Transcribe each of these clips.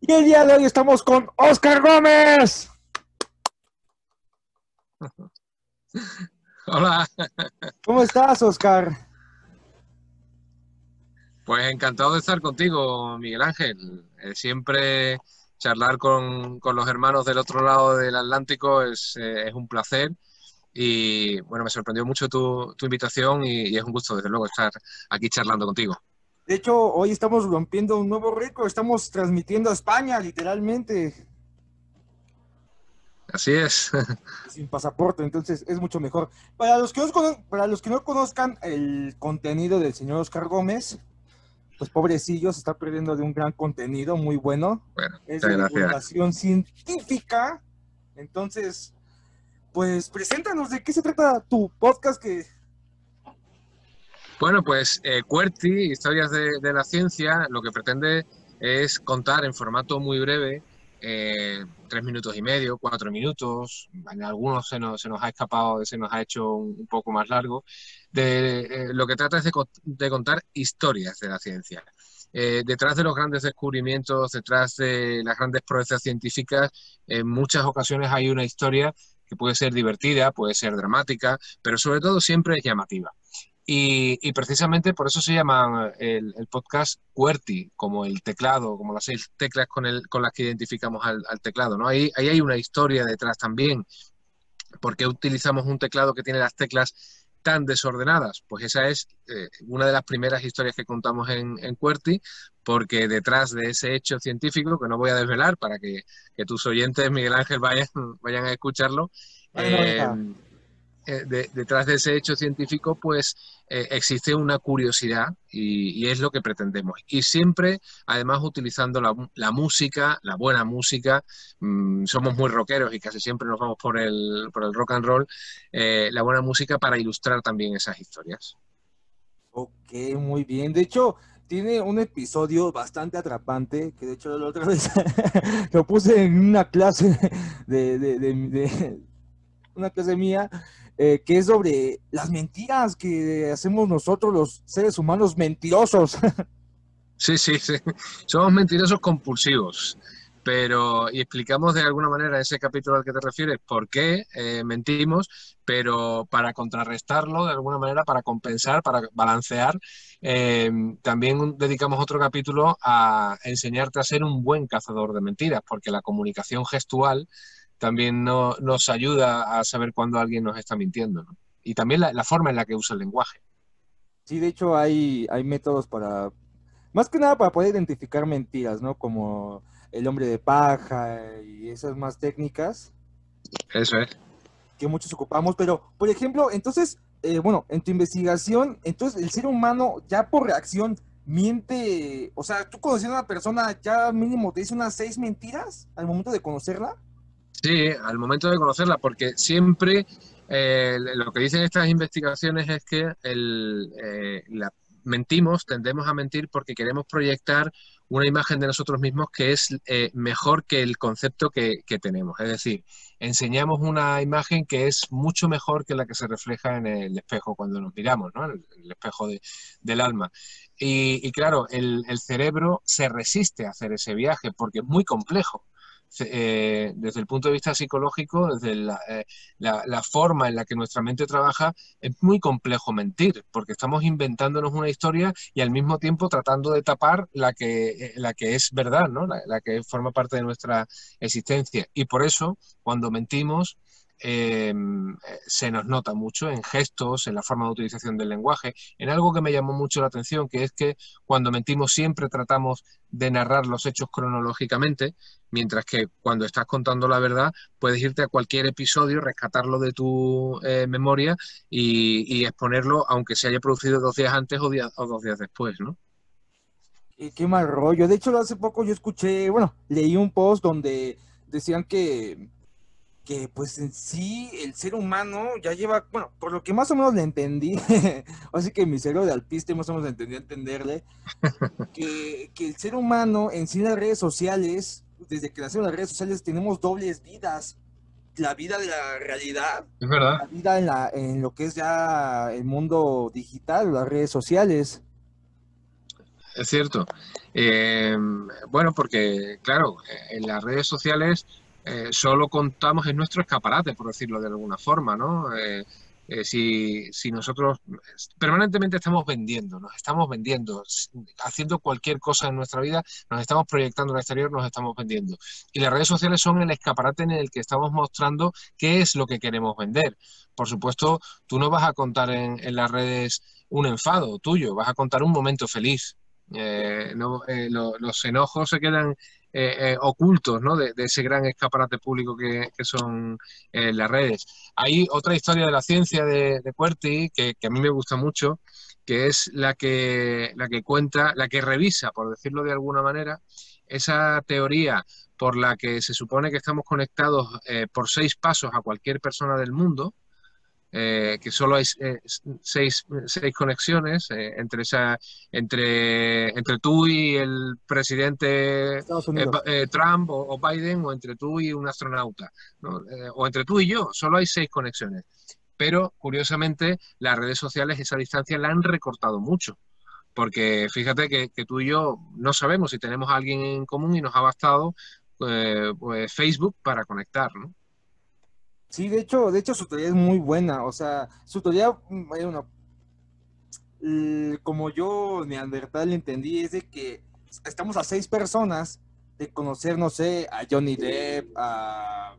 Y el día de hoy estamos con Oscar Gómez. Hola. ¿Cómo estás, Oscar? Pues encantado de estar contigo, Miguel Ángel. Eh, siempre charlar con, los hermanos del otro lado del Atlántico es, eh, es un placer. Y bueno, me sorprendió mucho tu, invitación y, es un gusto, desde luego, estar aquí charlando contigo. De hecho, hoy estamos rompiendo un nuevo récord, estamos transmitiendo a España, literalmente. Así es. Sin pasaporte, entonces es mucho mejor. Para los que no, para los que no conozcan el contenido del señor Oscar Gómez, pues pobrecillo, se está perdiendo de un gran contenido muy bueno. Bueno, es de divulgación científica. Entonces, pues preséntanos de qué se trata tu podcast que bueno, pues eh, Historias de, la Ciencia, lo que pretende es contar en formato muy breve, eh, tres minutos y medio, cuatro minutos, en algunos se nos, se nos ha escapado, se nos ha hecho un, poco más largo, de, eh, lo que trata es de, contar historias de la ciencia. detrás de los grandes descubrimientos, detrás de las grandes proezas científicas, en muchas ocasiones hay una historia que puede ser divertida, puede ser dramática, pero sobre todo siempre es llamativa. Y, precisamente por eso se llama el, podcast QWERTY, como el teclado, como las seis teclas con las que identificamos al, teclado. ¿no? Ahí, ahí, hay una historia detrás también. ¿Por qué utilizamos un teclado que tiene las teclas tan desordenadas? Pues esa es eh, una de las primeras historias que contamos en, en QWERTY, porque detrás de ese hecho científico, que no voy a desvelar para que, tus oyentes, Miguel Ángel, vayan, vayan a escucharlo, eh, detrás de ese hecho científico, pues eh, existe una curiosidad y, es lo que pretendemos. Y siempre, además, utilizando la, música, la buena música, mm, somos muy rockeros y casi siempre nos vamos por el, por el rock and roll, eh, la buena música para ilustrar también esas historias. Ok, muy bien. De hecho, tiene un episodio bastante atrapante, que de hecho la otra vez lo puse en una clase de, de una clase mía eh, que es sobre las mentiras que hacemos nosotros los seres humanos mentirosos. Sí, sí, sí. Somos mentirosos compulsivos. Pero, y explicamos de alguna manera ese capítulo al que te refieres, por qué eh, mentimos, pero para contrarrestarlo de alguna manera, para compensar, para balancear, eh, también dedicamos otro capítulo a enseñarte a ser un buen cazador de mentiras, porque la comunicación gestual también no, nos ayuda a saber cuándo alguien nos está mintiendo. Y también la, forma en la que usa el lenguaje. Sí, de hecho hay, hay métodos para, más que nada para poder identificar mentiras, ¿no? Como el hombre de paja y esas más técnicas. Eso es. Que muchos ocupamos, pero, por ejemplo, entonces, eh, bueno, en tu investigación, entonces el ser humano ya por reacción miente, o sea, tú conociendo a una persona ya mínimo te dice unas seis mentiras al momento de conocerla. Sí, al momento de conocerla, porque siempre eh, lo que dicen estas investigaciones es que el, eh, la, mentimos, tendemos a mentir porque queremos proyectar una imagen de nosotros mismos que es eh, mejor que el concepto que, tenemos. Es decir, enseñamos una imagen que es mucho mejor que la que se refleja en el espejo cuando nos miramos, ¿no? el, el espejo del alma. Y, claro, el, el cerebro se resiste a hacer ese viaje porque es muy complejo. Eh, desde el punto de vista psicológico, desde eh, la, forma en la que nuestra mente trabaja, es muy complejo mentir, porque estamos inventándonos una historia y al mismo tiempo tratando de tapar la que, eh, la que es verdad, ¿no? la que forma parte de nuestra existencia. Y por eso, cuando mentimos, Em, se nos nota mucho en gestos, en la forma de utilización del lenguaje, en algo que me llamó mucho la atención, que es que cuando mentimos siempre tratamos de narrar los hechos cronológicamente, mientras que cuando estás contando la verdad puedes irte a cualquier episodio, rescatarlo de tu eh, memoria y, exponerlo aunque se haya producido dos días antes o, o dos días después, ¿no? Y qué mal rollo. De hecho, hace poco yo escuché, bueno, leí un post donde decían que que pues en sí el ser humano ya lleva, bueno, por lo que más o menos le entendí, así que mi cerebro de alpiste más o menos entendí entenderle, que, que, el ser humano en sí las redes sociales, desde que nacieron las redes sociales, tenemos dobles vidas. la vida de la realidad. Es verdad. La vida en, la, en lo que es ya el mundo digital, las redes sociales. Es cierto. Eh, bueno, porque, claro, en las redes sociales eh, solo contamos en nuestro escaparate, por decirlo de alguna forma, ¿no? Eh, eh, si, nosotros permanentemente estamos vendiendo, nos estamos vendiendo, haciendo cualquier cosa en nuestra vida, nos estamos proyectando al exterior, nos estamos vendiendo. Y las redes sociales son el escaparate en el que estamos mostrando qué es lo que queremos vender. Por supuesto, tú no vas a contar en, las redes un enfado tuyo, vas a contar un momento feliz. No, lo, los enojos se quedan eh, eh, ocultos ¿no? de, ese gran escaparate público que, que son eh, las redes. Hay otra historia de la ciencia de, de que, a mí me gusta mucho, que es la que, la que cuenta, la que revisa, por decirlo de alguna manera, esa teoría por la que se supone que estamos conectados eh, por seis pasos a cualquier persona del mundo, eh, que solo hay eh, seis, seis, conexiones eh, entre, esa, entre, entre tú y el presidente eh, Trump o, o, Biden, o entre tú y un astronauta, ¿no? O entre tú y yo, solo hay seis conexiones. Pero, curiosamente, las redes sociales esa distancia la han recortado mucho. Porque fíjate que, que tú y yo no sabemos si tenemos a alguien en común y nos ha bastado pues, Facebook para conectar, ¿no? Sí, de hecho, de hecho su teoría es muy buena. O sea, su teoría, bueno, como yo Neandertal entendí, es de que estamos a seis personas de conocer, no sé, a Johnny Depp, a,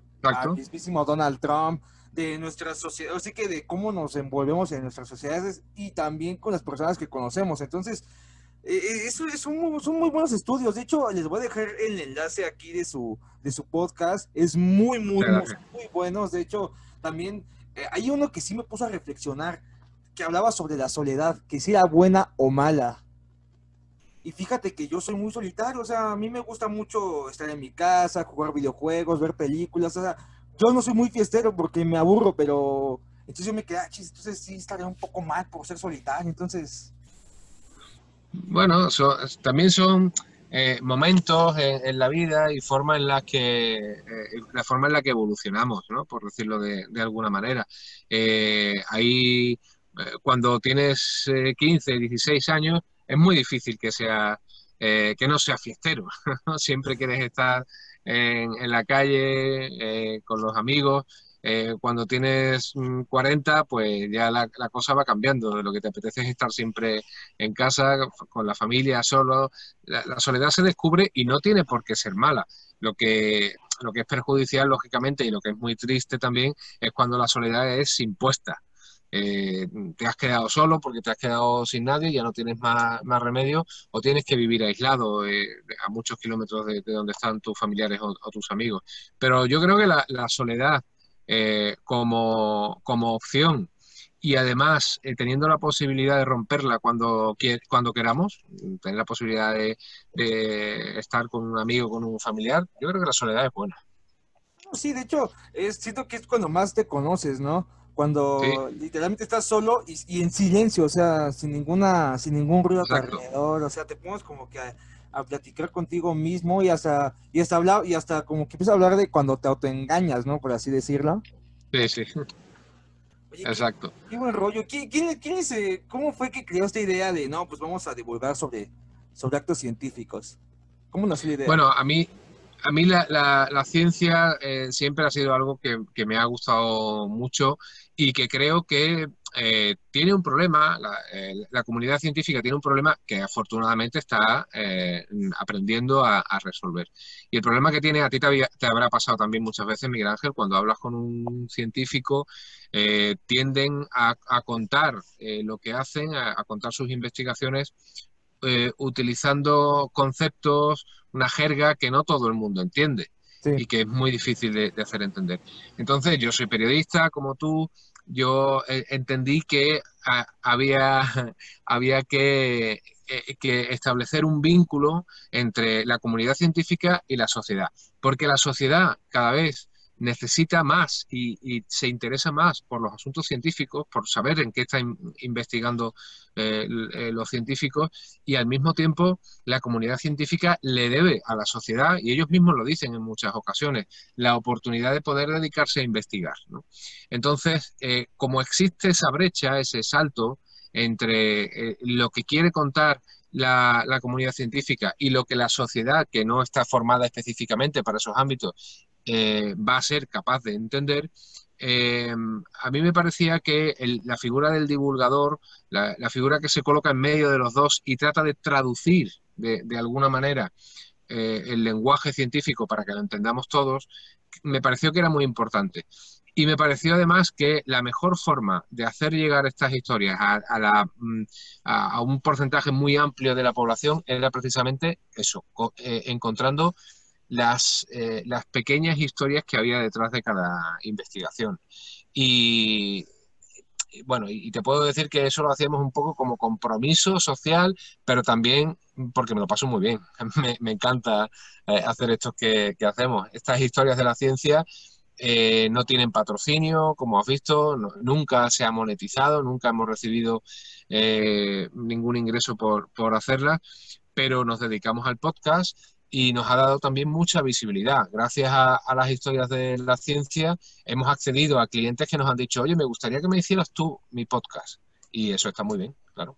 mismísimo Donald Trump, de nuestra sociedad, así que de cómo nos envolvemos en nuestras sociedades y también con las personas que conocemos. Entonces, eso es un, son muy buenos estudios. De hecho, les voy a dejar el enlace aquí de su, de su podcast. Es muy, muy, muy, muy buenos. De hecho, también eh, hay uno que sí me puso a reflexionar, que hablaba sobre la soledad, que si era buena o mala. Y fíjate que yo soy muy solitario, o sea, a mí me gusta mucho estar en mi casa, jugar videojuegos, ver películas, o sea, yo no soy muy fiestero porque me aburro, pero entonces yo me quedé, ah, entonces sí estaría un poco mal por ser solitario, entonces bueno, so, también son eh, momentos en, en, la vida y forma en la que eh, la forma en la que evolucionamos, ¿no? Por decirlo de, alguna manera. Eh, ahí cuando tienes 15, 16 años es muy difícil que sea que no sea fiestero. Siempre quieres estar en, en la calle con los amigos eh, cuando tienes 40, mm, pues ya la, cosa va cambiando. Lo que te apetece es estar siempre en casa, con la familia, solo. La, soledad se descubre y no tiene por qué ser mala. Lo que, lo que es perjudicial, lógicamente, y lo que es muy triste también, es cuando la soledad es impuesta. Eh, te has quedado solo porque te has quedado sin nadie, ya no tienes más, más remedio, o tienes que vivir aislado eh, a muchos kilómetros de, de, donde están tus familiares o, tus amigos. Pero yo creo que la soledad eh, como, como, opción y además eh, teniendo la posibilidad de romperla cuando, cuando queramos, tener la posibilidad de, de, estar con un amigo, con un familiar, yo creo que la soledad es buena. Sí, de hecho, es, siento que es cuando más te conoces, ¿no? Cuando sí. literalmente estás solo y, y, en silencio, o sea, sin ninguna, sin ningún ruido Exacto. alrededor, o sea, te pones como que a, a platicar contigo mismo y hasta, y hasta hablar, y hasta como que empiezas a hablar de cuando te autoengañas, ¿no? Por así decirlo. Sí, sí. Oye, Exacto. Qué, qué, buen rollo. ¿Quién, quién, quién es, eh, ¿Cómo fue que creó esta idea de, no, pues vamos a divulgar sobre, sobre actos científicos? ¿Cómo nació la idea? Bueno, a mí, a mí la, la, la ciencia eh, siempre ha sido algo que, que, me ha gustado mucho y que creo que eh, tiene un problema, la, eh, la, comunidad científica tiene un problema que afortunadamente está eh, aprendiendo a, a, resolver. Y el problema que tiene, a ti te, había, te, habrá pasado también muchas veces, Miguel Ángel, cuando hablas con un científico, tienden a, a contar lo que hacen, a, a contar sus investigaciones utilizando conceptos, una jerga que no todo el mundo entiende. Sí. y que es muy difícil de, de, hacer entender. Entonces, yo soy periodista como tú, yo eh, entendí que había, había eh, que, establecer un vínculo entre la comunidad científica y la sociedad, porque la sociedad cada vez necesita más y, se interesa más por los asuntos científicos, por saber en qué están investigando eh, eh, los científicos y al mismo tiempo la comunidad científica le debe a la sociedad, y ellos mismos lo dicen en muchas ocasiones, la oportunidad de poder dedicarse a investigar. Entonces, eh, como existe esa brecha, ese salto entre lo que quiere contar la, comunidad científica y lo que la sociedad, que no está formada específicamente para esos ámbitos, eh, va a ser capaz de entender, eh, a mí me parecía que la figura del divulgador, la, figura que se coloca en medio de los dos y trata de traducir de, alguna manera eh, el lenguaje científico para que lo entendamos todos, me pareció que era muy importante. Y me pareció además que la mejor forma de hacer llegar estas historias a, mm, a, un porcentaje muy amplio de la población era precisamente eso, encontrando las, eh, las pequeñas historias que había detrás de cada investigación. Y, bueno, y te puedo decir que eso lo hacíamos un poco como compromiso social, pero también porque me lo paso muy bien. Me, encanta eh, hacer esto que, hacemos. Estas historias de la ciencia eh, no tienen patrocinio, como has visto, nunca se ha monetizado, nunca hemos recibido ningún ingreso por, por hacerlas, pero nos dedicamos al podcast y nos ha dado también mucha visibilidad. Gracias a, las historias de la ciencia hemos accedido a clientes que nos han dicho, oye, me gustaría que me hicieras tú mi podcast. Y eso está muy bien, claro.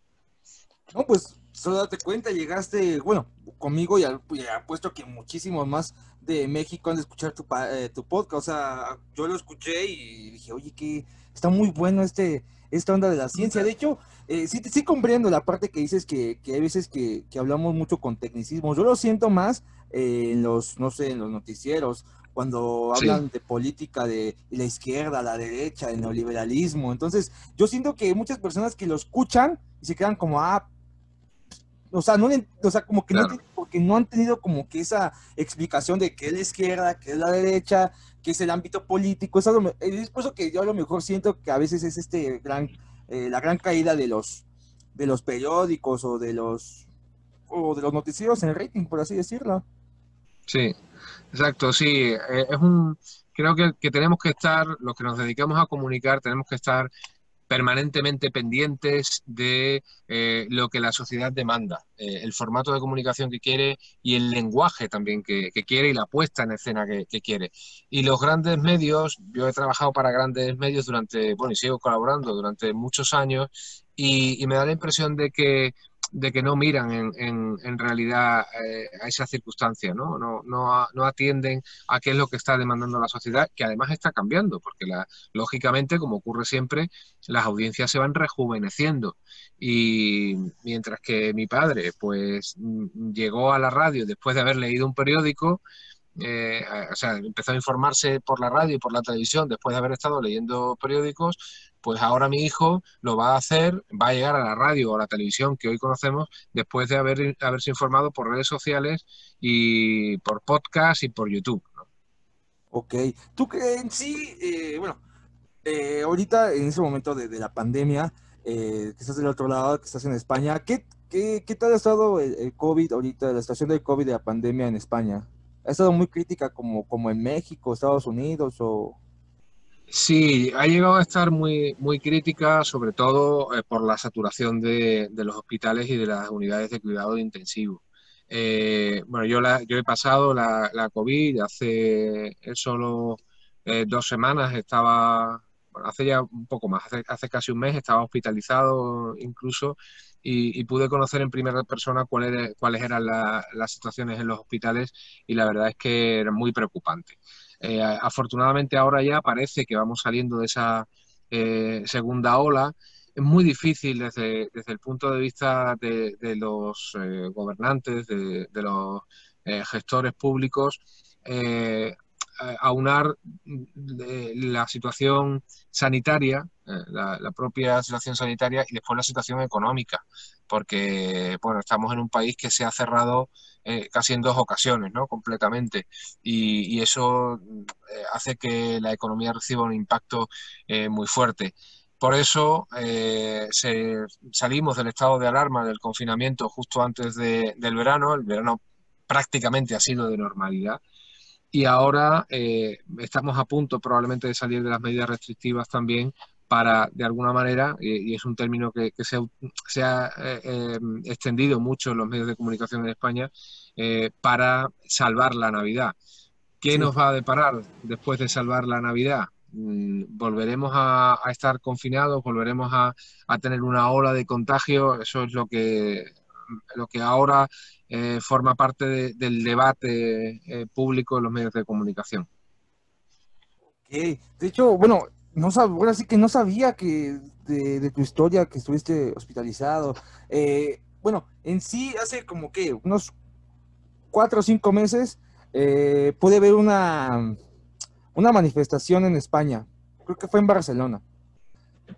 No, pues solo date cuenta, llegaste, bueno, conmigo y, apuesto que muchísimos más de México han de escuchar tu, eh, tu podcast. O sea, yo lo escuché y dije, oye, que está muy bueno este, esta onda de la ciencia. De hecho, eh, sí, sí comprendo la parte que dices que, que hay veces que, que, hablamos mucho con tecnicismo. Yo lo siento más eh, en los, no sé, en los noticieros, cuando hablan de política de la izquierda, la derecha, el neoliberalismo. Entonces, yo siento que muchas personas que lo escuchan y se quedan como, ah, o sea, no, o sea como que no, porque no han tenido como que esa explicación de qué es la izquierda, qué es la derecha, qué es el ámbito político. Es, algo, es por eso que yo a lo mejor siento que a veces es este gran eh, la gran caída de los, de los periódicos o de los, o de los noticieros en el rating, por así decirlo. Sí, exacto, sí. Eh, es un, creo que, que tenemos que estar, los que nos dedicamos a comunicar, tenemos que estar permanentemente pendientes de eh, lo que la sociedad demanda, eh, el formato de comunicación que quiere y el lenguaje también que, quiere y la puesta en escena que, quiere. Y los grandes medios, yo he trabajado para grandes medios durante, bueno, y sigo colaborando durante muchos años y me da la impresión de que de que no miran en, en, realidad eh, a esa circunstancia, ¿no? No, no, atienden a qué es lo que está demandando la sociedad, que además está cambiando, porque la, lógicamente, como ocurre siempre, las audiencias se van rejuveneciendo. Y mientras que mi padre, pues, mm, llegó a la radio después de haber leído un periódico, eh, o sea, empezó a informarse por la radio y por la televisión después de haber estado leyendo periódicos, pues ahora mi hijo lo va a hacer, va a llegar a la radio o a la televisión que hoy conocemos después de haber, haberse informado por redes sociales y por podcast y por YouTube. Ok, tú que en sí, eh, bueno, eh, ahorita en ese momento de, la pandemia, que estás del otro lado, que estás en España, ¿qué, qué, qué tal ha estado el, el COVID ahorita, la situación del COVID de la pandemia en España? ha estado muy crítica como, como en México, Estados Unidos o... Sí, ha llegado a estar muy, muy crítica, sobre todo eh, por la saturación de, los hospitales y de las unidades de cuidado intensivo. Eh, bueno, yo, la, yo he pasado la, la COVID hace solo eh, dos semanas, estaba, bueno, hace ya un poco más, hace, hace casi un mes estaba hospitalizado incluso y, pude conocer en primera persona cuáles, cuáles eran las situaciones en los hospitales y la verdad es que era muy preocupante. Eh, afortunadamente ahora ya parece que vamos saliendo de esa eh, segunda ola. Es muy difícil desde, desde el punto de vista de, los eh, gobernantes, de, de los gestores públicos, aunar la situación sanitaria, eh, la, propia situación sanitaria y después la situación económica, porque bueno, estamos en un país que se ha cerrado eh, casi en dos ocasiones, ¿no? Completamente. Y, eso eh, hace que la economía reciba un impacto muy fuerte. Por eso salimos del estado de alarma, del confinamiento justo antes del verano. El verano prácticamente ha sido de normalidad y ahora eh, estamos a punto probablemente de salir de las medidas restrictivas también para, de alguna manera, y, es un término que, se, ha eh, eh, extendido mucho en los medios de comunicación en España, para salvar la Navidad. ¿Qué nos va a deparar después de salvar la Navidad? Mm, volveremos a, estar confinados, volveremos a, a, tener una ola de contagio, eso es lo que, lo que ahora eh, forma parte del debate eh, público en los medios de comunicación. De hecho, bueno, no ahora sí que no sabía que de, tu historia que estuviste hospitalizado. Eh, bueno, en sí hace como que unos cuatro o cinco meses pude ver una, una manifestación en España, creo que fue en Barcelona,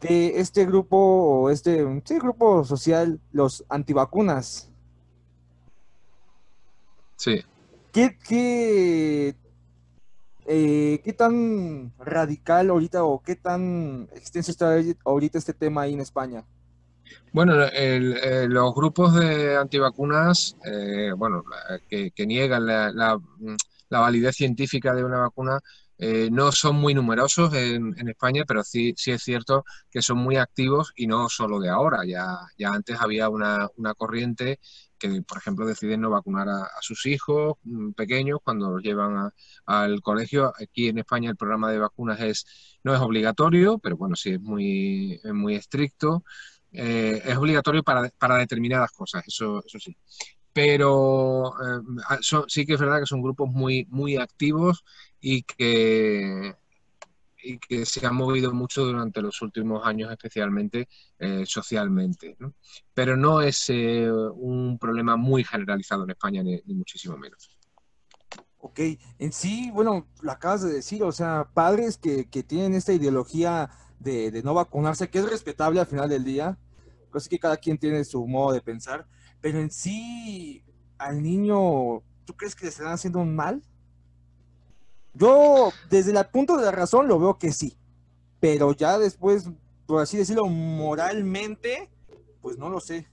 de este grupo, este sí, grupo social, los antivacunas. Sí. ¿Qué, qué, eh, qué tan radical ahorita o qué tan extenso está ahorita este tema ahí en España? Bueno, eh, los grupos de antivacunas, eh, bueno, que, niegan la, validez científica de una vacuna, no son muy numerosos en, España, pero sí, sí es cierto que son muy activos y no solo de ahora. Ya, ya antes había una, una corriente que, por ejemplo, deciden no vacunar a, sus hijos mm, pequeños cuando los llevan al colegio. Aquí en España el programa de vacunas es no es obligatorio, pero bueno, sí es muy, muy estricto. Eh, es obligatorio para, para, determinadas cosas, eso, eso sí. Pero eh, sí que es verdad que son grupos muy, muy activos y que, y que se ha movido mucho durante los últimos años, especialmente eh, socialmente. Pero no es eh, un problema muy generalizado en España, ni, muchísimo menos. Ok, en sí, bueno, lo acabas de decir, o sea, padres que, tienen esta ideología de, no vacunarse, que es respetable al final del día, pues que cada quien tiene su modo de pensar, pero en sí, al niño, ¿tú crees que le están haciendo un mal? Yo, desde el punto de la razón, lo veo que sí. Pero ya después, por así decirlo, moralmente, pues no lo sé.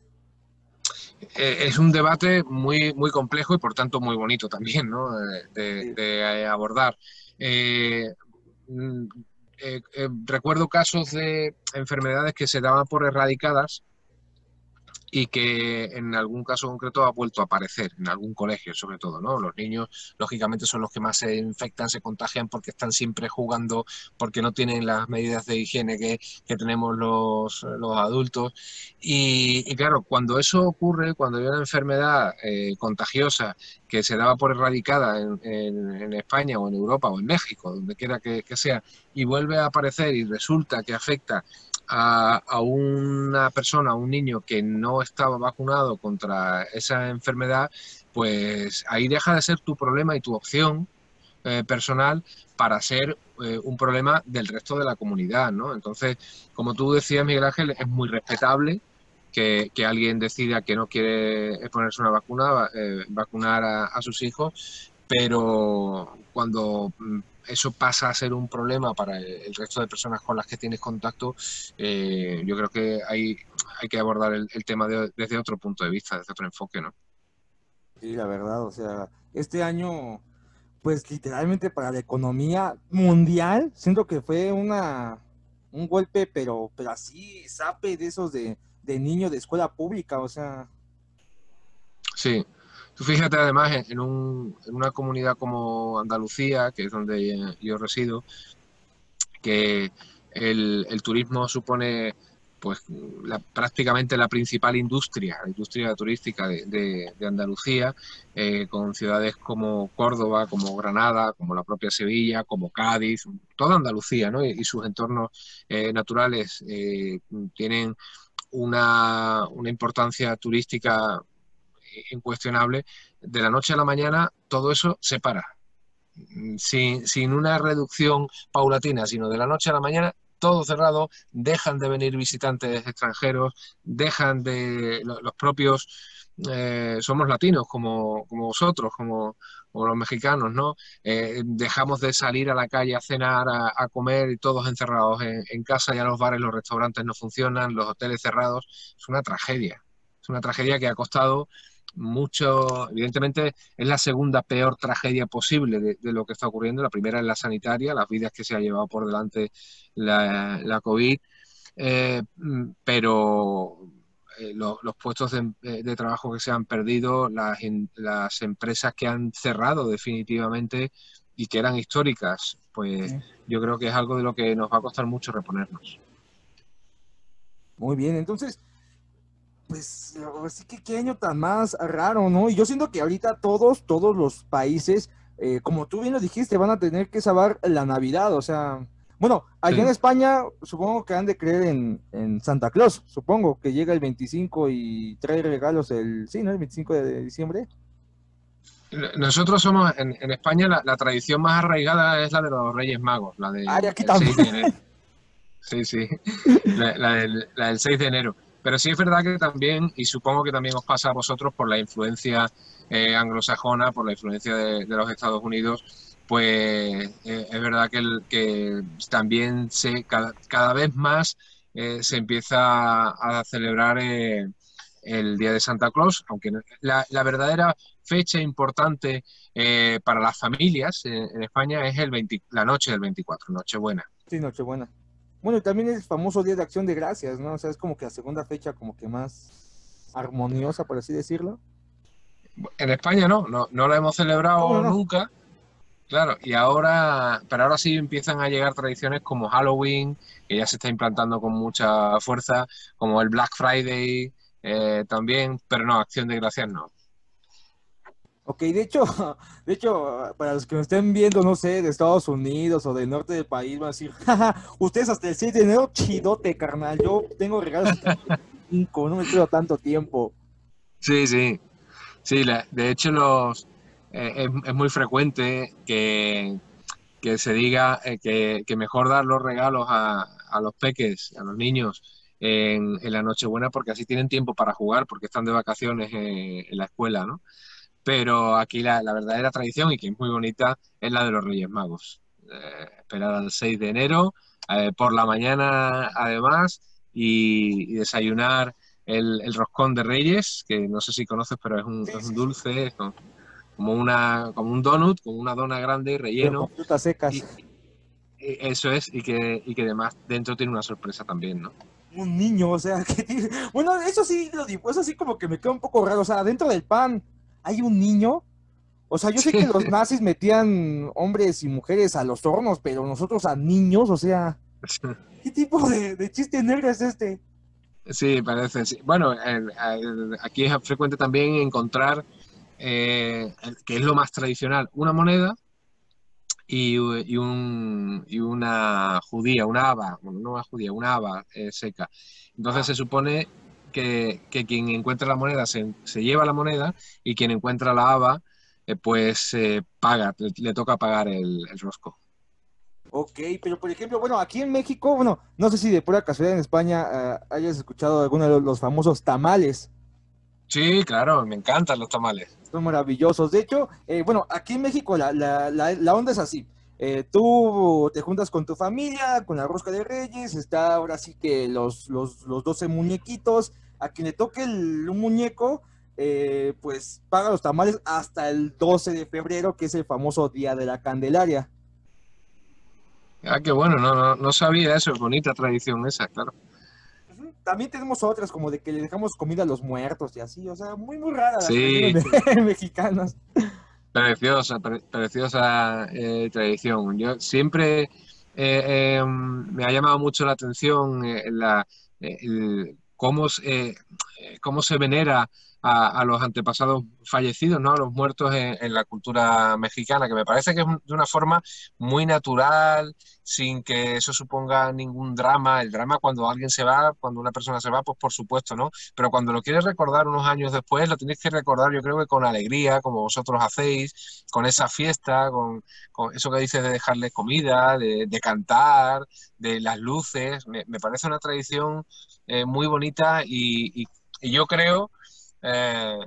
Eh, es un debate muy, muy complejo y por tanto muy bonito también, ¿no? De, eh, abordar. Eh, mm, recuerdo casos de enfermedades que se daban por erradicadas y que en algún caso concreto ha vuelto a aparecer, en algún colegio sobre todo, ¿no? Los niños, lógicamente, son los que más se infectan, se contagian porque están siempre jugando, porque no tienen las medidas de higiene que, que tenemos los, los adultos. Y, claro, cuando eso ocurre, cuando hay una enfermedad eh, contagiosa que se daba por erradicada en, en, España o en Europa o en México, donde quiera que, que sea, y vuelve a aparecer y resulta que afecta a, una persona, a un niño que no estaba vacunado contra esa enfermedad, pues ahí deja de ser tu problema y tu opción eh, personal para ser eh, un problema del resto de la comunidad, ¿no? Entonces, como tú decías, Miguel Ángel, es muy respetable que, alguien decida que no quiere ponerse una vacuna, eh, vacunar a, sus hijos, pero cuando mm, eso pasa a ser un problema para el resto de personas con las que tienes contacto, eh, yo creo que hay, hay que abordar el, tema desde otro punto de vista, desde otro enfoque, ¿no? Sí, la verdad, o sea, este año, pues literalmente para la economía mundial, siento que fue una un golpe, pero, pero así, sape de esos de, de niño de escuela pública, o sea. Sí, Tú fíjate además en, una comunidad como Andalucía, que es donde yo resido, que el, turismo supone pues prácticamente la principal industria, la industria turística de, Andalucía, eh, con ciudades como Córdoba, como Granada, como la propia Sevilla, como Cádiz, toda Andalucía, ¿no? Y, sus entornos eh, naturales eh, tienen una, una importancia turística incuestionable, de la noche a la mañana todo eso se para. Sin, sin una reducción paulatina, sino de la noche a la mañana todo cerrado, dejan de venir visitantes extranjeros, dejan de los, propios, eh, somos latinos como, como vosotros, como, los mexicanos, ¿no? Eh, dejamos de salir a la calle a cenar, a, comer y todos encerrados en, en, casa, ya los bares, los restaurantes no funcionan, los hoteles cerrados, es una tragedia, es una tragedia que ha costado mucho, evidentemente es la segunda peor tragedia posible de, lo que está ocurriendo. La primera es la sanitaria, las vidas que se ha llevado por delante la, la COVID, eh, pero eh, los, puestos de, trabajo que se han perdido, las, las empresas que han cerrado definitivamente y que eran históricas, pues yo creo que es algo de lo que nos va a costar mucho reponernos. Muy bien, entonces, pues así que qué año tan más raro, ¿no? Y yo siento que ahorita todos, todos los países, eh, como tú bien lo dijiste, van a tener que saber la Navidad, o sea, bueno, allá en España supongo que han de creer en, Santa Claus, supongo que llega el 25 y trae regalos el, sí, ¿no? El 25 de diciembre. Nosotros somos, en, España, la, tradición más arraigada es la de los Reyes Magos, la de... Ah, aquí también. Sí, sí, la, del, 6 de enero. Pero sí es verdad que también, y supongo que también os pasa a vosotros por la influencia eh, anglosajona, por la influencia de, los Estados Unidos, pues eh, es verdad que, el, que también se, cada, vez más eh, se empieza a celebrar el Día de Santa Claus, aunque la, verdadera fecha importante para las familias en España es el la noche del 24, Nochebuena. Sí, Nochebuena. Bueno, y también el famoso Día de Acción de Gracias, ¿no? O sea, es como que la segunda fecha como que más armoniosa, por así decirlo. En España no, no, no la hemos celebrado nunca. Claro, y ahora, pero ahora sí empiezan a llegar tradiciones como Halloween, que ya se está implantando con mucha fuerza, como el Black Friday eh, también, pero no, Acción de Gracias no. Ok, de hecho, de hecho, para los que me estén viendo, no sé, de Estados Unidos o del norte del país, van a decir, ustedes hasta el 6 de enero, chidote, carnal, yo tengo regalos hasta el 5, no me quedo tanto tiempo. Sí, sí, sí, de hecho los, eh, es, muy frecuente que, que se diga eh, que, que, mejor dar los regalos a, a los peques, a los niños, en, en, la Nochebuena porque así tienen tiempo para jugar, porque están de vacaciones en la escuela, ¿no? Pero aquí la, verdadera tradición, y que es muy bonita, es la de los Reyes Magos. Eh, esperar al 6 de enero, eh, por la mañana además, y, desayunar el, roscón de Reyes, que no sé si conoces, pero es un, dulce, como, una, como un donut, como una dona grande relleno. frutas secas. eso es, y que, y que además dentro tiene una sorpresa también, ¿no? Un niño, o sea, que bueno, eso sí lo digo, eso sí como que me queda un poco raro, o sea, dentro del pan hay un niño. O sea, yo sé que los nazis metían hombres y mujeres a los hornos, pero nosotros a niños, o sea, ¿qué tipo de, chiste negro es este? Sí, parece. Bueno, aquí es frecuente también encontrar, eh, que es lo más tradicional, una moneda y, un, y una judía, una haba, bueno, no una judía, una haba eh, seca. Entonces se supone que, quien encuentra la moneda se, lleva la moneda y quien encuentra la haba, eh, pues eh, paga, le, toca pagar el, rosco. Ok, pero por ejemplo, bueno, aquí en México, bueno, no sé si de pura casualidad en España eh, hayas escuchado alguno de los famosos tamales. Sí, claro, me encantan los tamales. Son maravillosos. De hecho, bueno, aquí en México la, la, la, onda es así. tú te juntas con tu familia, con la rosca de reyes, está ahora sí que los, los, los 12 muñequitos, a quien le toque el, un muñeco, eh, pues paga los tamales hasta el 12 de febrero, que es el famoso Día de la Candelaria. Ah, qué bueno, no, no, sabía eso, bonita tradición esa, claro. También tenemos otras, como de que le dejamos comida a los muertos y así, o sea, muy, muy rara sí. mexicanas. Preciosa, preciosa eh, tradición. Yo siempre eh, me ha llamado mucho la atención la, cómo, eh, cómo se venera a, los antepasados fallecidos, ¿no? a los muertos en, la cultura mexicana, que me parece que es de una forma muy natural, sin que eso suponga ningún drama. El drama cuando alguien se va, cuando una persona se va, pues por supuesto, ¿no? Pero cuando lo quieres recordar unos años después, lo tenéis que recordar yo creo que con alegría, como vosotros hacéis, con esa fiesta, con, eso que dices de dejarle comida, de, cantar, de las luces. Me, parece una tradición eh, muy bonita y yo creo eh,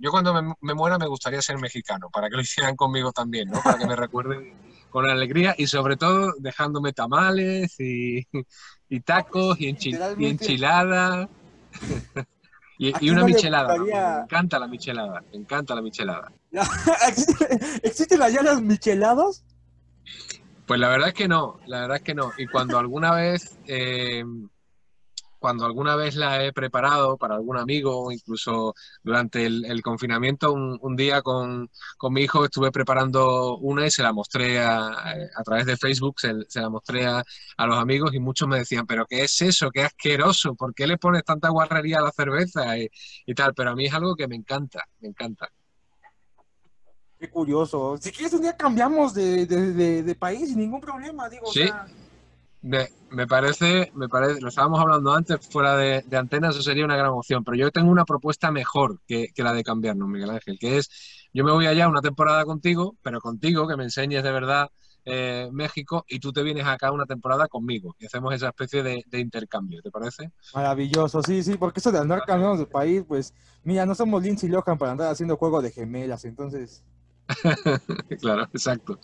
yo cuando me, muera me gustaría ser mexicano, para que lo hicieran conmigo también, ¿no? Para que me recuerden con alegría y sobre todo dejándome tamales y, tacos y, enchiladas. Y, una michelada. Me encanta la michelada. Me encanta la michelada. ¿Existen allá las micheladas? Pues la verdad es que no. La verdad es que no. Y cuando alguna vez. Eh, cuando alguna vez la he preparado para algún amigo, incluso durante el, confinamiento, un, día con, mi hijo estuve preparando una y se la mostré a, través de Facebook, se, la mostré a, los amigos y muchos me decían, pero ¿qué es eso? ¿Qué asqueroso? ¿Por qué le pones tanta guarrería a la cerveza? Y, tal, pero a mí es algo que me encanta, me encanta. Qué curioso. Si quieres un día cambiamos de, país sin ningún problema, digo. Sí. Me, parece, me parece, lo estábamos hablando antes fuera de, de antena, eso sería una gran opción, pero yo tengo una propuesta mejor que, la de cambiarnos, Miguel Ángel, que es, yo me voy allá una temporada contigo, pero contigo, que me enseñes de verdad eh, México, y tú te vienes acá una temporada conmigo, y hacemos esa especie de, intercambio, ¿te parece? Maravilloso, sí, sí, porque eso de andar cambiando de país, pues, mira, no somos Lindsay Lohan para andar haciendo juego de gemelas, entonces... claro, exacto.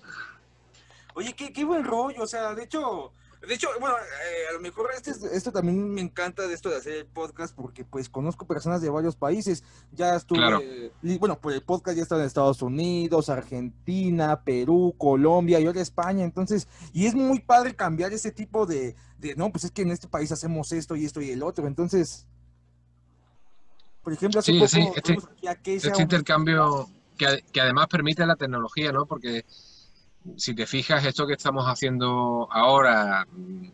Oye, qué, qué buen rollo, o sea, de hecho de hecho, bueno, eh, a lo mejor este, esto también me encanta de esto de hacer el podcast porque pues conozco personas de varios países. Ya estuve, bueno, por el podcast ya he estado en Estados Unidos, Argentina, Perú, Colombia y ahora España. Entonces, y es muy padre cambiar ese tipo de, no, pues es que en este país hacemos esto y esto y el otro. Entonces, por ejemplo, hace sí, sí, este, este intercambio que, que además permite la tecnología, ¿no? Porque si te fijas, esto que estamos haciendo ahora,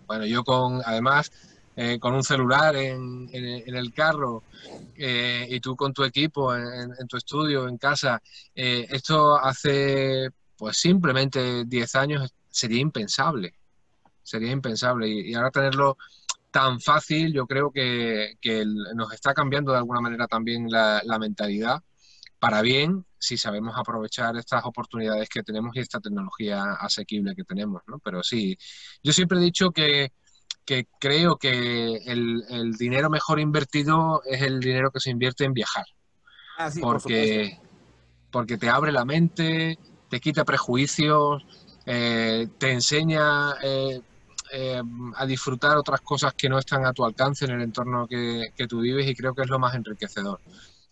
bueno, yo con, además, eh, con un celular en, el carro eh, y tú con tu equipo en, tu estudio, en casa, eh, esto hace, pues simplemente 10 años sería impensable, sería impensable. Y, ahora tenerlo tan fácil, yo creo que, nos está cambiando de alguna manera también la mentalidad para bien si sabemos aprovechar estas oportunidades que tenemos y esta tecnología asequible que tenemos, ¿no? Pero sí, yo siempre he dicho que, creo que el, dinero mejor invertido es el dinero que se invierte en viajar. Ah, porque, porque te abre la mente, te quita prejuicios, eh, te enseña eh, eh, a disfrutar otras cosas que no están a tu alcance en el entorno que, que tú vives y creo que es lo más enriquecedor.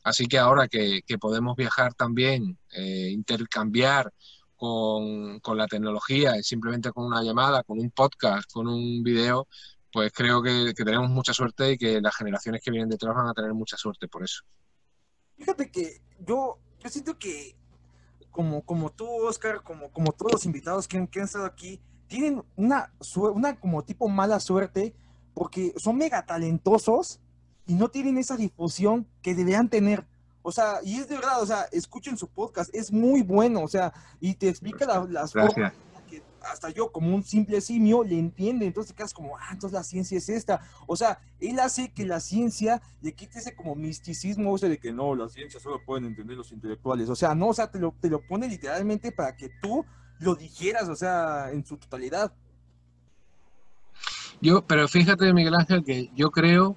Así que ahora que, podemos viajar también, eh, intercambiar con, la tecnología, simplemente con una llamada, con un podcast, con un video, pues creo que, tenemos mucha suerte y que las generaciones que vienen detrás van a tener mucha suerte por eso. Fíjate que yo, yo siento que como, como tú, Oscar, como, como todos los invitados que, han estado aquí, tienen una, una como tipo mala suerte porque son mega talentosos, y no tienen esa difusión que deberían tener. O sea, y es de verdad, o sea, escuchen su podcast, es muy bueno, o sea, y te explica las formas que hasta yo, como un simple simio, le entiende. Entonces te quedas como, ah, entonces la ciencia es esta. O sea, él hace que la ciencia le quite ese como misticismo, ese de que no, la ciencia solo pueden entender los intelectuales. O sea, no, o sea, te lo, te lo pone literalmente para que tú lo dijeras, o sea, en su totalidad. Yo, pero fíjate, Miguel Ángel, que yo creo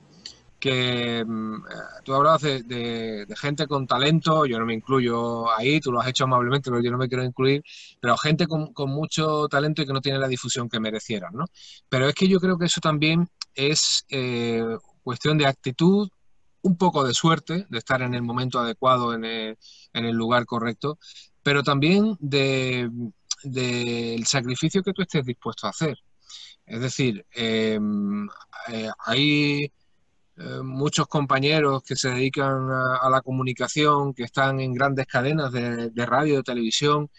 que mm, eh, tú hablabas de, gente con talento, yo no me incluyo ahí, tú lo has hecho amablemente, pero yo no me quiero incluir, pero gente con, mucho talento y que no tiene la difusión que merecieran, ¿no? Pero es que yo creo que eso también es eh, cuestión de actitud, un poco de suerte, de estar en el momento adecuado, en el, lugar correcto, pero también del sacrificio que tú estés dispuesto a hacer. Es decir, eh, hay eh, muchos compañeros que se dedican a, la comunicación, que están en grandes cadenas de, radio, de televisión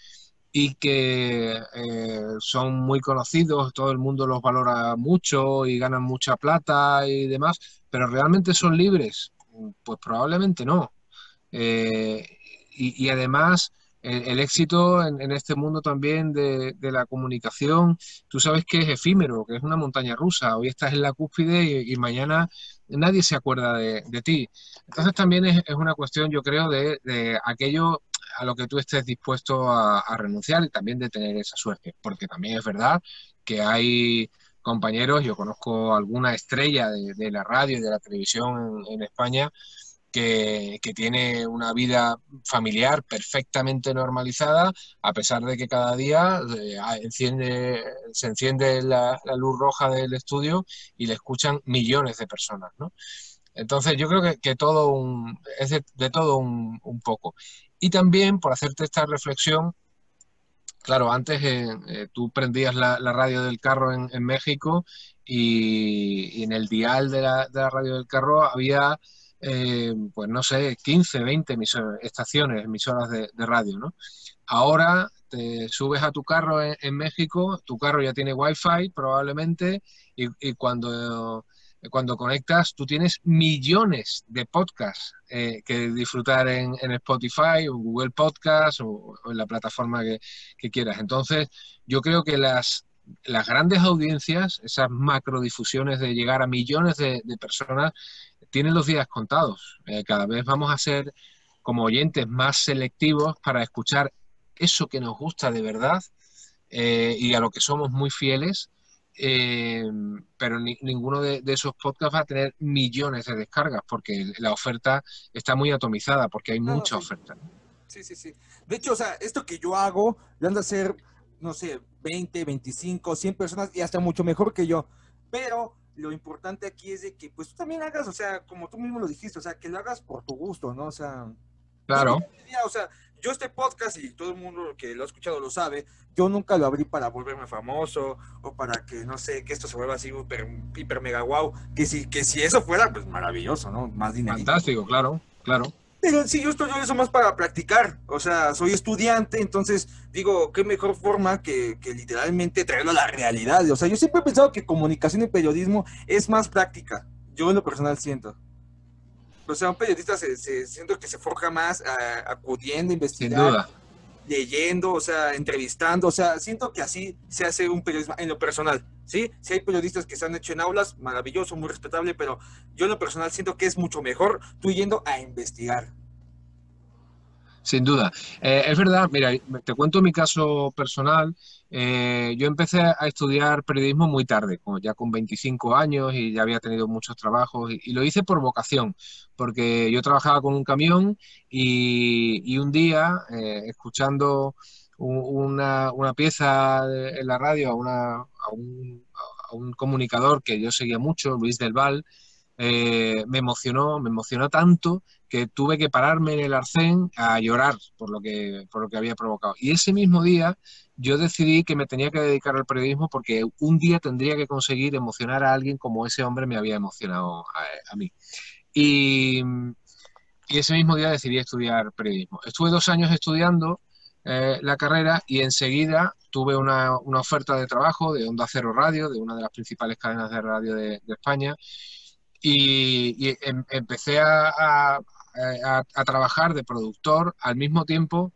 y que eh, son muy conocidos, todo el mundo los valora mucho y ganan mucha plata y demás, pero ¿realmente son libres? Pues probablemente no. Eh, y, además el, éxito en, este mundo también de, la comunicación, tú sabes que es efímero, que es una montaña rusa. Hoy estás en la cúspide y, mañana nadie se acuerda de, ti. Entonces también es, una cuestión, yo creo, de, aquello a lo que tú estés dispuesto a, renunciar y también de tener esa suerte, porque también es verdad que hay compañeros, yo conozco alguna estrella de, la radio y de la televisión en España, que, tiene una vida familiar perfectamente normalizada, a pesar de que cada día eh, se enciende la, luz roja del estudio y le escuchan millones de personas. ¿no? Entonces yo creo que, todo un, es de, todo un, poco. Y también por hacerte esta reflexión, claro, antes eh, tú prendías la, radio del carro en, México y, en el dial de la, radio del carro había, eh, pues no sé, 15, 20 estaciones, emisoras de, radio, ¿no? Ahora te subes a tu carro en, México, tu carro ya tiene wifi probablemente y, cuando cuando conectas, tú tienes millones de podcasts eh, que disfrutar en, Spotify o Google Podcasts o, en la plataforma que, quieras. Entonces, yo creo que las, las grandes audiencias, esas macrodifusiones de llegar a millones de, personas, tienen los días contados. Eh, cada vez vamos a ser como oyentes más selectivos para escuchar eso que nos gusta de verdad eh, y a lo que somos muy fieles eh, pero ninguno de, esos podcasts va a tener millones de descargas porque la oferta está muy atomizada, porque hay mucha oferta. Sí, sí, sí. De hecho, o sea, esto que yo hago, le han de ser, no sé, 20, 25, 100 personas y hasta mucho mejor que yo. Pero lo importante aquí es de que, pues tú también hagas, o sea, como tú mismo lo dijiste, o sea, que lo hagas por tu gusto, ¿no? O sea, claro. O sea, yo este podcast, y todo el mundo que lo ha escuchado lo sabe, yo nunca lo abrí para volverme famoso o para que, no sé, que esto se vuelva así hiper, hiper mega wow. Que si, que si eso fuera, pues maravilloso, ¿no? Más dinero. Fantástico, claro, claro. Sí, yo estoy eso más para practicar. O sea, soy estudiante, entonces digo, qué mejor forma que, que literalmente traerlo a la realidad. O sea, yo siempre he pensado que comunicación y periodismo es más práctica. Yo en lo personal siento. O sea, un periodista se, siento que se forja más acudiendo, investigando, leyendo, o sea, entrevistando, o sea, siento que así se hace un periodismo en lo personal, ¿sí? Si hay periodistas que se han hecho en aulas, maravilloso, muy respetable, pero yo en lo personal siento que es mucho mejor tú yendo a investigar. Sin duda. Eh, es verdad, mira, te cuento mi caso personal. Eh, yo empecé a estudiar periodismo muy tarde, ya con 25 años y ya había tenido muchos trabajos y, lo hice por vocación, porque yo trabajaba con un camión y, un día, eh, escuchando una, pieza en la radio a, una, a, un, a, un, comunicador que yo seguía mucho, Luis del Val, me emocionó, me emocionó tanto que tuve que pararme en el arcén a llorar por lo que, por lo que había provocado. Y ese mismo día yo decidí que me tenía que dedicar al periodismo porque un día tendría que conseguir emocionar a alguien como ese hombre me había emocionado a, mí. Y, ese mismo día decidí estudiar periodismo. Estuve dos años estudiando eh, la carrera y enseguida tuve una, oferta de trabajo de Onda Cero Radio, de una de las principales cadenas de radio de, España, y, em, empecé a, a, trabajar de productor al mismo tiempo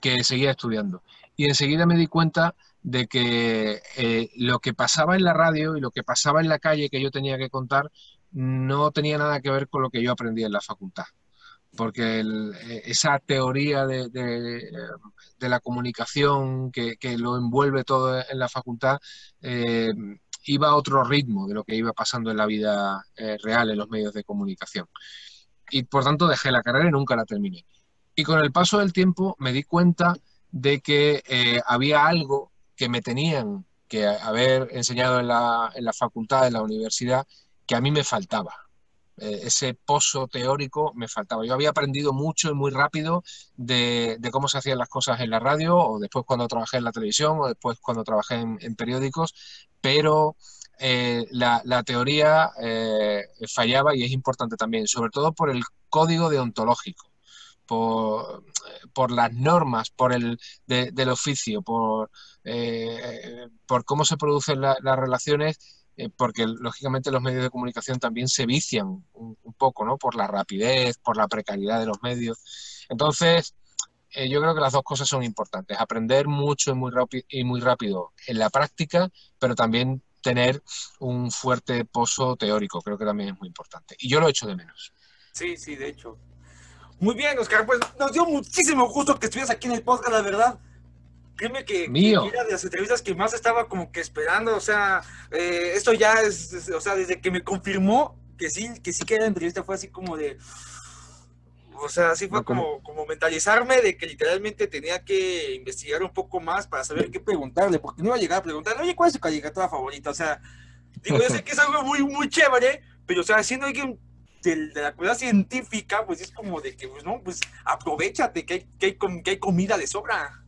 que seguía estudiando. Y enseguida me di cuenta de que eh, lo que pasaba en la radio y lo que pasaba en la calle que yo tenía que contar no tenía nada que ver con lo que yo aprendí en la facultad. Porque eh, esa teoría de, la comunicación que, lo envuelve todo en la facultad eh, iba a otro ritmo de lo que iba pasando en la vida real, en los medios de comunicación y por tanto dejé la carrera y nunca la terminé. Y con el paso del tiempo me di cuenta de que eh, había algo que me tenían que haber enseñado en la, en la facultad, en la universidad, que a mí me faltaba. Eh, ese pozo teórico me faltaba. Yo había aprendido mucho y muy rápido de, cómo se hacían las cosas en la radio, o después cuando trabajé en la televisión, o después cuando trabajé en, periódicos, pero eh, la, teoría eh, fallaba y es importante también, sobre todo por el código deontológico, por, las normas por el, del oficio, por cómo se producen las relaciones, porque lógicamente los medios de comunicación también se vician un, poco, ¿no? Por la rapidez, por la precariedad de los medios. Entonces, yo creo que las dos cosas son importantes, aprender mucho y muy, y muy rápido en la práctica, pero también tener un fuerte pozo teórico, creo que también es muy importante. Y yo lo echo de menos. Sí, sí, de hecho. Muy bien, Oscar, pues nos dio muchísimo gusto que estuvieras aquí en el podcast, la verdad. Créeme que, Mío. era de las entrevistas que más estaba como que esperando, o sea, eh, esto ya es, o sea, desde que me confirmó que sí, que sí que era entrevista fue así como de, o sea, así fue como, como mentalizarme de que literalmente tenía que investigar un poco más para saber qué preguntarle, porque no iba a llegar a preguntarle, oye, ¿cuál es su caricatura favorita? O sea, digo, yo sé que es algo muy, muy chévere, pero o sea, siendo alguien de, de la comunidad científica, pues es como de que, pues no, pues aprovechate, que hay, que hay, que hay comida de sobra.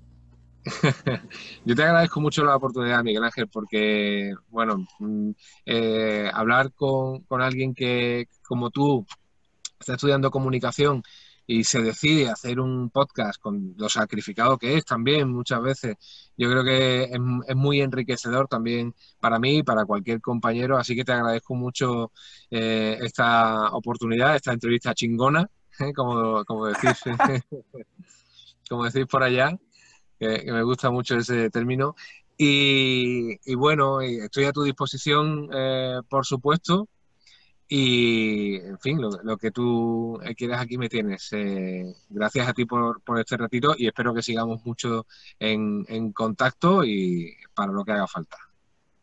Yo te agradezco mucho la oportunidad, Miguel Ángel, porque, bueno, mm, eh, hablar con, con, alguien que, como tú, está estudiando comunicación y se decide hacer un podcast con lo sacrificado que es también muchas veces, yo creo que es, muy enriquecedor también para mí y para cualquier compañero, así que te agradezco mucho eh, esta oportunidad, esta entrevista chingona, ¿eh? como, como, decís, como decís por allá que, me gusta mucho ese término. Y, bueno, estoy a tu disposición, eh, por supuesto. Y, en fin, lo, lo que tú quieras aquí me tienes. Eh, gracias a ti por, por, este ratito y espero que sigamos mucho en, en, contacto y para lo que haga falta.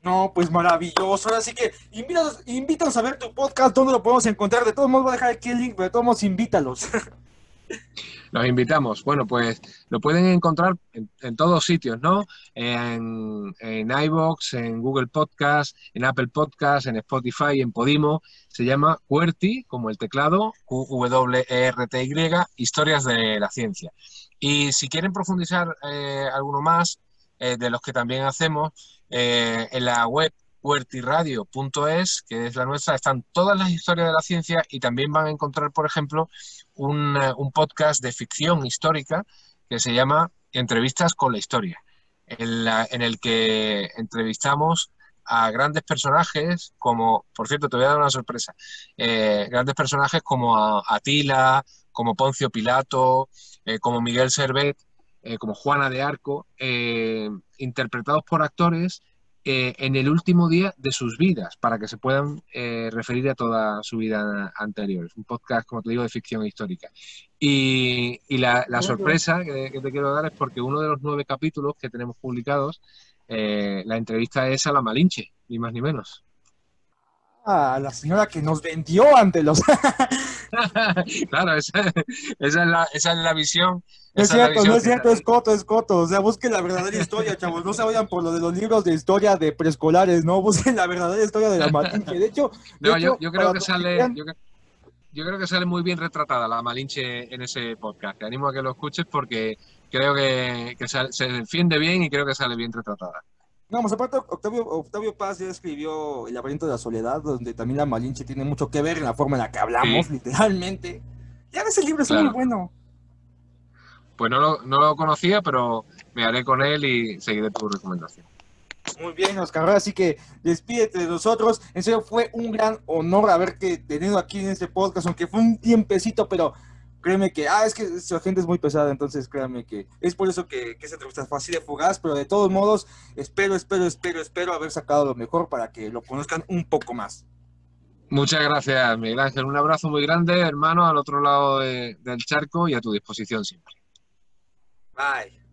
No, pues maravilloso. Así que invítanos, invítanos a ver tu podcast, ¿dónde lo podemos encontrar? De todos modos voy a dejar aquí el link, pero de todos modos invítalos. los invitamos. Bueno, pues lo pueden encontrar en, todos sitios, ¿no? En, en iVoox, en Google Podcast, en Apple Podcast, en Spotify, en Podimo. Se llama QWERTY, como el teclado, Q-W-E-R-T-Y, Historias de la Ciencia. Y si quieren profundizar eh, alguno más eh, de los que también hacemos, eh, en la web huertiradio.es, que es la nuestra, están todas las historias de la ciencia y también van a encontrar, por ejemplo, un, un podcast de ficción histórica que se llama Entrevistas con la Historia, en, el que entrevistamos a grandes personajes como, por cierto, te voy a dar una sorpresa, eh, grandes personajes como Atila, como Poncio Pilato, eh, como Miguel Servet, eh, como Juana de Arco, eh, interpretados por actores eh, en el último día de sus vidas, para que se puedan eh, referir a toda su vida anterior. Es un podcast, como te digo, de ficción histórica. Y, y la, la, sorpresa que, que, te quiero dar es porque uno de los nueve capítulos que tenemos publicados, eh, la entrevista es a la Malinche, ni más ni menos. A la señora que nos vendió ante los... claro, esa, esa, es la, esa es la visión no es cierto, no es cierto, es coto, es coto. O sea, busquen la verdadera historia, chavos. No se vayan por lo de los libros de historia de preescolares, ¿no? Busquen la verdadera historia de la Malinche. De hecho, no, de yo, hecho, yo, creo que sale. Yo, yo, creo que sale muy bien retratada la Malinche en ese podcast. Te animo a que lo escuches porque creo que, que se, defiende bien y creo que sale bien retratada. No, más aparte, Octavio, Octavio Paz ya escribió El laberinto de la soledad, donde también la Malinche tiene mucho que ver en la forma en la que hablamos, sí. literalmente. Ya ves, el libro es claro. muy bueno. Pues no lo, no lo, conocía, pero me haré con él y seguiré tu recomendación. Muy bien, Oscar. Así que despídete de nosotros. En serio, fue un gran honor haberte tenido aquí en este podcast, aunque fue un tiempecito, pero créeme que, ah, es que su gente es muy pesada, entonces créame que es por eso que, que esa entrevista fue así de fugaz, pero de todos modos, espero, espero, espero, espero haber sacado lo mejor para que lo conozcan un poco más. Muchas gracias, Miguel Ángel. Un abrazo muy grande, hermano, al otro lado de, del charco y a tu disposición siempre. Bye.